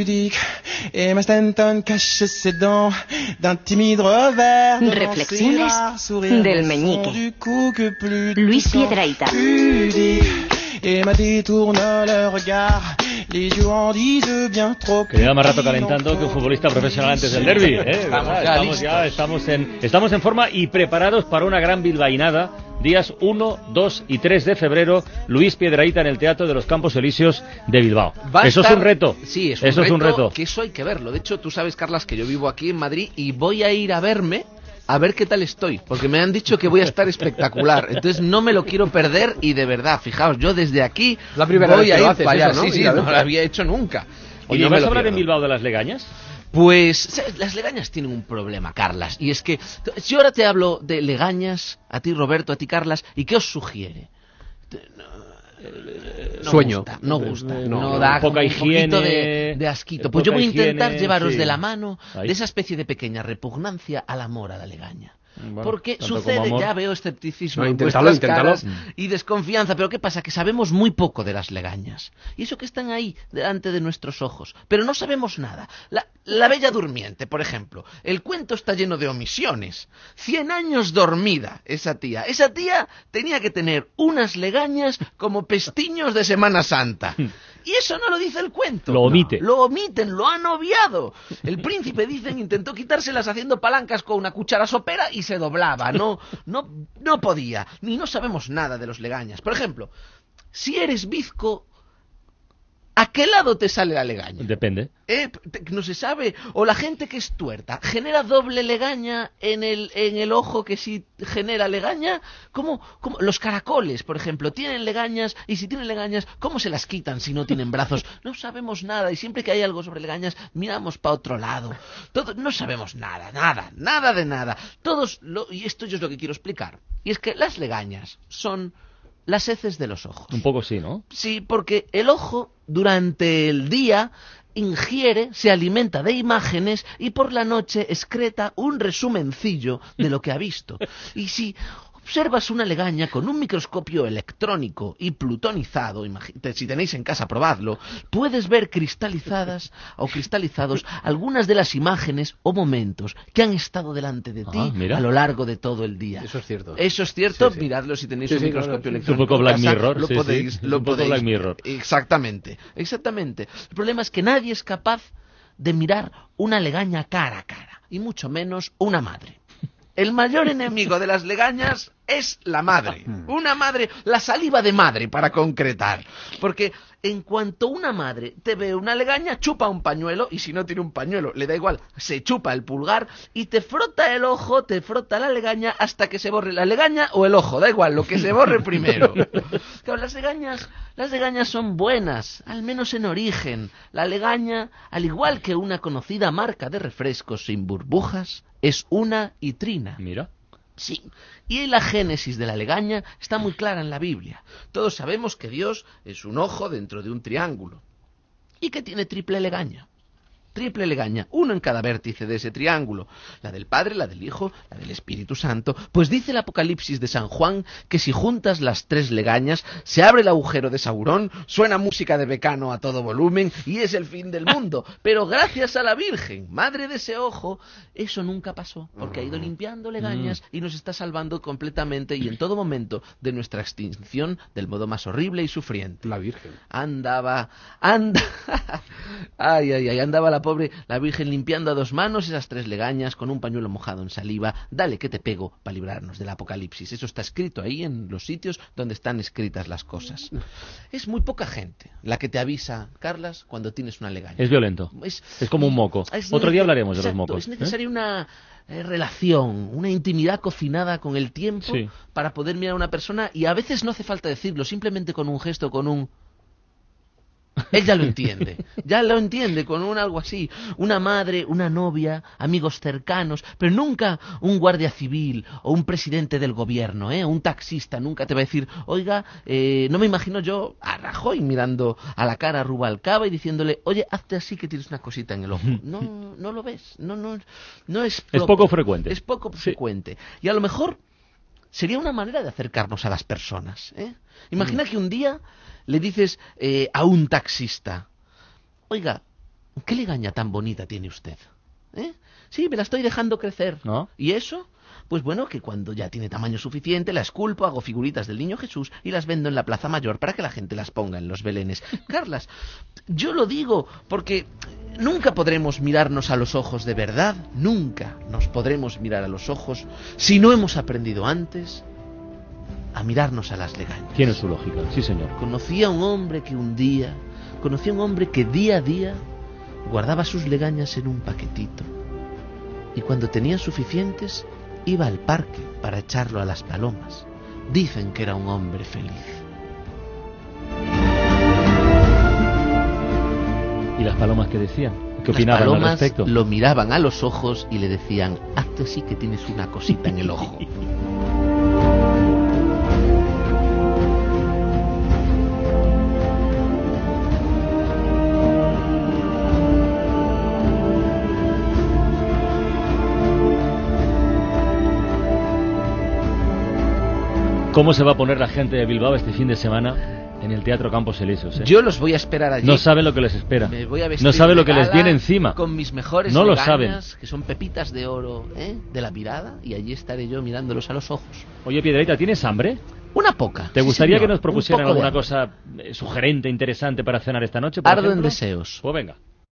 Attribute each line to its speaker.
Speaker 1: pudique. Et ma Stanton cache ses dents d'un timide revers.
Speaker 2: Reflexiones del meñique.
Speaker 1: du que plus
Speaker 2: Luis
Speaker 1: sang
Speaker 2: Piedrahita.
Speaker 1: pudique. Et ma détourne le regard.
Speaker 3: Que lleva más rato calentando que un futbolista profesional antes del derby. ¿eh?
Speaker 4: Ya
Speaker 3: estamos ya, estamos en, estamos en forma y preparados para una gran bilbainada. Días 1, 2 y 3 de febrero, Luis Piedraíta en el Teatro de los Campos Elíseos de Bilbao.
Speaker 4: Va
Speaker 3: Eso es
Speaker 4: estar-
Speaker 3: un reto.
Speaker 4: Sí, es un,
Speaker 3: Eso
Speaker 4: reto,
Speaker 3: es un reto.
Speaker 4: Que eso hay que verlo. De hecho, tú sabes, Carlas, que yo vivo aquí en Madrid y voy a ir a verme a ver qué tal estoy. Porque me han dicho que voy a estar espectacular. Entonces no me lo quiero perder y de verdad, fijaos, yo desde aquí
Speaker 5: La primera
Speaker 4: voy
Speaker 5: vez
Speaker 4: a ir
Speaker 5: haces
Speaker 4: para allá.
Speaker 5: ¿no?
Speaker 4: Sí, sí, no lo había hecho nunca. Y no
Speaker 3: ¿vas a hablar en. Bilbao de las legañas?
Speaker 4: Pues las legañas tienen un problema, Carlas. Y es que si ahora te hablo de legañas, a ti Roberto, a ti Carlas, ¿y qué os sugiere? No, no
Speaker 5: Sueño.
Speaker 4: gusta, no gusta, no,
Speaker 3: no,
Speaker 4: da
Speaker 3: poca
Speaker 4: un poquito
Speaker 3: higiene,
Speaker 4: de, de asquito. Pues yo voy a intentar
Speaker 3: higiene,
Speaker 4: llevaros
Speaker 3: sí.
Speaker 4: de la mano de esa especie de pequeña repugnancia al amor a la legaña.
Speaker 3: Bueno,
Speaker 4: Porque sucede, ya veo escepticismo
Speaker 5: No,
Speaker 4: en
Speaker 5: inténtalo,
Speaker 4: vuestras
Speaker 5: inténtalo.
Speaker 4: caras y desconfianza, pero ¿qué pasa? Que sabemos muy poco de las legañas. Y eso que están ahí, delante de nuestros ojos. Pero no sabemos nada. La, la Bella Durmiente, por ejemplo. El cuento está lleno de omisiones. Cien años dormida, esa tía. Esa tía tenía que tener unas legañas como pestiños de Semana Santa. Y eso no lo dice el cuento.
Speaker 3: Lo omite.
Speaker 4: Lo omiten, lo han obviado. El príncipe, dicen, intentó quitárselas haciendo palancas con una cuchara sopera y se doblaba. No, no, no podía. Ni no sabemos nada de los legañas. Por ejemplo, si eres bizco, ¿a qué lado te sale la legaña?
Speaker 3: Depende.
Speaker 4: ¿Eh? No se sabe. O la gente que es tuerta, ¿genera doble legaña en el, en el ojo que sí genera legaña? ¿Cómo, cómo- Los caracoles, por ejemplo, tienen legañas y si tienen legañas, ¿cómo se las quitan si no tienen brazos? No sabemos nada y siempre que hay algo sobre legañas, miramos para otro lado. Todo, no sabemos nada, nada, nada de nada. Todos, lo, y esto yo es lo que quiero explicar. Y es que las legañas son las heces de los ojos.
Speaker 3: Un poco sí, ¿no?
Speaker 4: Sí, porque el ojo durante el día ingiere, se alimenta de imágenes y por la noche excreta un resumencillo de lo que ha visto. Y si observas una legaña con un microscopio electrónico y plutonizado, si tenéis en casa probadlo, puedes ver cristalizadas o cristalizados algunas de las imágenes o momentos que han estado delante de ti
Speaker 3: Ah, mira.
Speaker 4: a lo largo de todo el día.
Speaker 5: Eso es cierto.
Speaker 4: Eso es cierto,
Speaker 5: Sí, sí.
Speaker 4: miradlo si tenéis
Speaker 5: Sí,
Speaker 4: un
Speaker 5: sí,
Speaker 4: microscopio electrónico.
Speaker 3: Un poco Black
Speaker 4: casa,
Speaker 3: Mirror,
Speaker 4: Lo podéis,
Speaker 3: Es
Speaker 4: lo
Speaker 3: un poco
Speaker 4: podéis
Speaker 3: Black. Mirror.
Speaker 4: Exactamente, exactamente. El problema es que nadie es capaz de mirar una legaña cara a cara, y mucho menos una madre. El mayor enemigo de las legañas es la madre. Una madre, la saliva de madre, para concretar. Porque en cuanto una madre te ve una legaña, chupa un pañuelo, y si no tiene un pañuelo, le da igual, se chupa el pulgar y te frota el ojo, te frota la legaña hasta que se borre la legaña o el ojo, da igual, lo que se borre primero. Claro, las legañas, las legañas son buenas, al menos en origen. La legaña, al igual que una conocida marca de refrescos sin burbujas, es una y trina.
Speaker 3: Mira.
Speaker 4: Sí. Y la génesis de la legaña está muy clara en la Biblia. Todos sabemos que Dios es un ojo dentro de un triángulo. Y que tiene triple legaña. Triple legaña, uno en cada vértice de ese triángulo. La del Padre, la del Hijo, la del Espíritu Santo. Pues dice el Apocalipsis de San Juan que si juntas las tres legañas, se abre el agujero de Saurón, suena música de Becano a todo volumen y es el fin del mundo. Pero gracias a la Virgen, madre de ese ojo, eso nunca pasó, porque ha ido limpiando legañas y nos está salvando completamente y en todo momento de nuestra extinción del modo más horrible y sufriente.
Speaker 5: La Virgen.
Speaker 4: Andaba, anda, ay, ay, ay, andaba la pobre, la Virgen limpiando a dos manos esas tres legañas con un pañuelo mojado en saliva. Dale que te pego para librarnos del apocalipsis. Eso está escrito ahí en los sitios donde están escritas las cosas. Es muy poca gente la que te avisa, Carlas, cuando tienes una legaña.
Speaker 3: Es violento.
Speaker 4: Es,
Speaker 3: Es como un moco.
Speaker 4: es
Speaker 3: Otro día hablaremos de los mocos.
Speaker 4: Es
Speaker 3: ¿eh?
Speaker 4: necesaria una eh, relación, una intimidad cocinada con el tiempo
Speaker 3: Sí.
Speaker 4: para poder mirar a una persona y a veces no hace falta decirlo, simplemente con un gesto, con un... Él ya lo entiende, ya lo entiende con un algo así. Una madre, una novia, amigos cercanos, pero nunca un guardia civil o un presidente del gobierno, ¿eh? un taxista, nunca te va a decir, oiga, eh, no me imagino yo a Rajoy mirando a la cara a Rubalcaba y diciéndole, oye, hazte así que tienes una cosita en el ojo. No, no lo ves, no, no, no es...
Speaker 3: Es poco frecuente.
Speaker 4: Es poco
Speaker 3: Sí.
Speaker 4: frecuente. Y a lo mejor sería una manera de acercarnos a las personas. ¿eh? Imagina que un día le dices eh, a un taxista, oiga, ¿Qué legaña tan bonita tiene usted? ¿Eh? Sí, me la estoy dejando crecer.
Speaker 3: ¿No?
Speaker 4: ¿Y eso? Pues bueno, que cuando ya tiene tamaño suficiente, la esculpo, hago figuritas del niño Jesús y las vendo en la Plaza Mayor para que la gente las ponga en los belenes. Carlas, yo lo digo porque nunca podremos mirarnos a los ojos de verdad, nunca nos podremos mirar a los ojos si no hemos aprendido antes a mirarnos a las legañas.
Speaker 3: Tiene su lógica, sí señor.
Speaker 4: Conocí a un hombre que un día, conocí a un hombre que día a día guardaba sus legañas en un paquetito y cuando tenía suficientes iba al parque para echarlo a las palomas. Dicen que era un hombre feliz.
Speaker 3: ¿Y las palomas qué decían? ¿Qué
Speaker 4: Las
Speaker 3: opinaban al
Speaker 4: palomas
Speaker 3: respecto?
Speaker 4: lo miraban a los ojos y le decían, hazte así que tienes una cosita en el ojo.
Speaker 3: ¿Cómo se va a poner la gente de Bilbao este fin de semana en el Teatro Campos Elíseos? eh?
Speaker 4: Yo los voy a esperar allí.
Speaker 3: No saben lo que les espera.
Speaker 4: Me voy a vestir
Speaker 3: No saben lo que les viene encima.
Speaker 4: Con mis mejores
Speaker 3: No lo
Speaker 4: que son pepitas de oro ¿eh? de la mirada, y allí estaré yo mirándolos a los ojos.
Speaker 3: Oye, Piedrita, ¿tienes hambre?
Speaker 4: Una poca.
Speaker 3: ¿Te gustaría que nos propusieran alguna cosa eh, sugerente, interesante para cenar esta noche? por
Speaker 4: Ardo en deseos.
Speaker 3: Pues venga.